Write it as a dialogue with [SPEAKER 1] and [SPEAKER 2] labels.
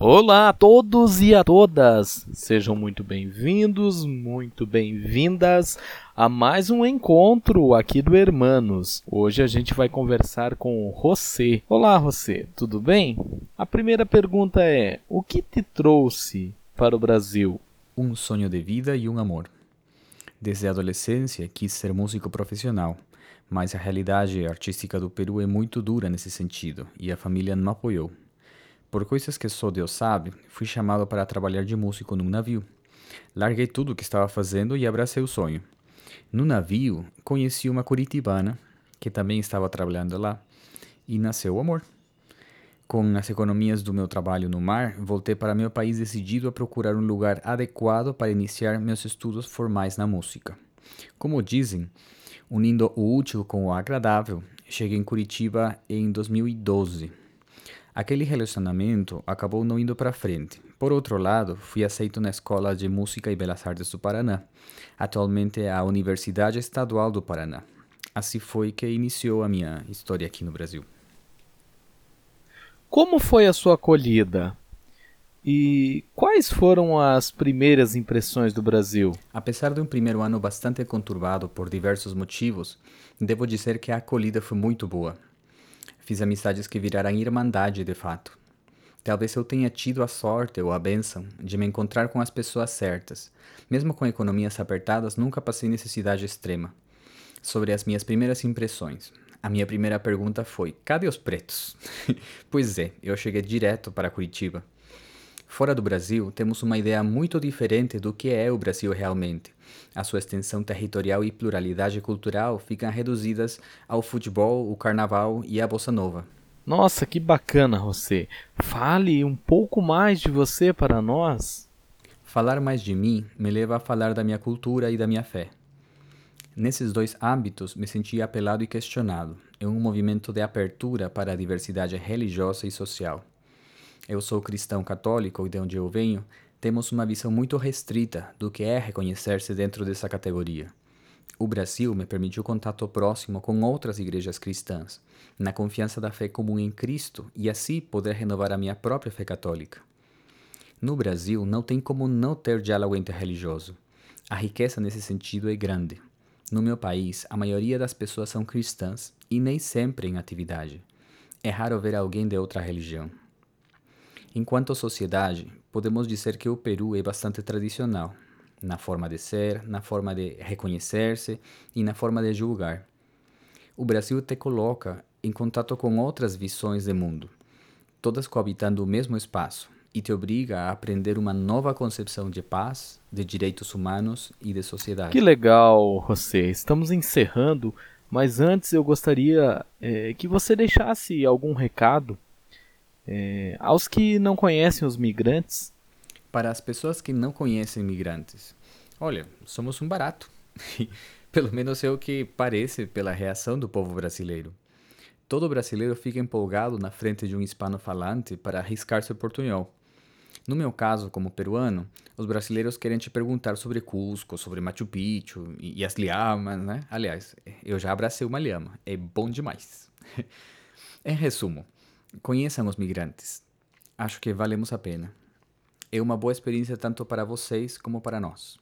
[SPEAKER 1] Olá a todos e a todas! Sejam muito bem-vindos, muito bem-vindas a mais um encontro aqui do Hermanos. Hoje a gente vai conversar com o José. Olá, José, tudo bem? A primeira pergunta é: o que te trouxe para o Brasil?
[SPEAKER 2] Um sonho de vida e um amor. Desde a adolescência quis ser músico profissional, mas a realidade artística do Peru é muito dura nesse sentido e a família não apoiou. Por coisas que só Deus sabe, fui chamado para trabalhar de músico num navio. Larguei tudo o que estava fazendo e abracei o sonho. No navio, conheci uma curitibana que também estava trabalhando lá e nasceu o amor. Com as economias do meu trabalho no mar, voltei para meu país decidido a procurar um lugar adequado para iniciar meus estudos formais na música. Como dizem, unindo o útil com o agradável, cheguei em Curitiba em 2012 Aquele relacionamento acabou não indo para frente. Por outro lado, fui aceito na Escola de Música e Belas Artes do Paraná, atualmente é a Universidade Estadual do Paraná. Assim foi que iniciou a minha história aqui no Brasil.
[SPEAKER 1] Como foi a sua acolhida? E quais foram as primeiras impressões do Brasil?
[SPEAKER 2] Apesar de um primeiro ano bastante conturbado por diversos motivos, devo dizer que a acolhida foi muito boa. Fiz amizades que viraram irmandade de fato. Talvez eu tenha tido a sorte ou a benção de me encontrar com as pessoas certas. Mesmo com economias apertadas, nunca passei necessidade extrema. Sobre as minhas primeiras impressões. A minha primeira pergunta foi: cadê os pretos? pois é, eu cheguei direto para Curitiba. Fora do Brasil, temos uma ideia muito diferente do que é o Brasil realmente. A sua extensão territorial e pluralidade cultural ficam reduzidas ao futebol, o carnaval e a bossa nova.
[SPEAKER 1] Nossa, que bacana, José. Fale um pouco mais de você para nós.
[SPEAKER 2] Falar mais de mim me leva a falar da minha cultura e da minha fé. Nesses dois âmbitos, me senti apelado e questionado, em um movimento de abertura para a diversidade religiosa e social eu sou cristão católico e de onde eu venho, temos uma visão muito restrita do que é reconhecer-se dentro dessa categoria. O Brasil me permitiu contato próximo com outras igrejas cristãs, na confiança da fé comum em Cristo e assim poder renovar a minha própria fé católica. No Brasil, não tem como não ter diálogo interreligioso. A riqueza nesse sentido é grande. No meu país, a maioria das pessoas são cristãs e nem sempre em atividade. É raro ver alguém de outra religião. Enquanto sociedade, podemos dizer que o Peru é bastante tradicional, na forma de ser, na forma de reconhecer-se e na forma de julgar. O Brasil te coloca em contato com outras visões de mundo, todas coabitando o mesmo espaço, e te obriga a aprender uma nova concepção de paz, de direitos humanos e de sociedade.
[SPEAKER 1] Que legal, José. Estamos encerrando, mas antes eu gostaria é, que você deixasse algum recado é, aos que não conhecem os migrantes?
[SPEAKER 2] Para as pessoas que não conhecem migrantes, olha, somos um barato. Pelo menos é o que parece pela reação do povo brasileiro. Todo brasileiro fica empolgado na frente de um hispano-falante para arriscar seu portunhol. No meu caso, como peruano, os brasileiros querem te perguntar sobre Cusco, sobre Machu Picchu e, e as lhamas, né? Aliás, eu já abracei uma lhama, é bom demais. em resumo, Conheçam os migrantes. Acho que valemos a pena. É uma boa experiência tanto para vocês como para nós.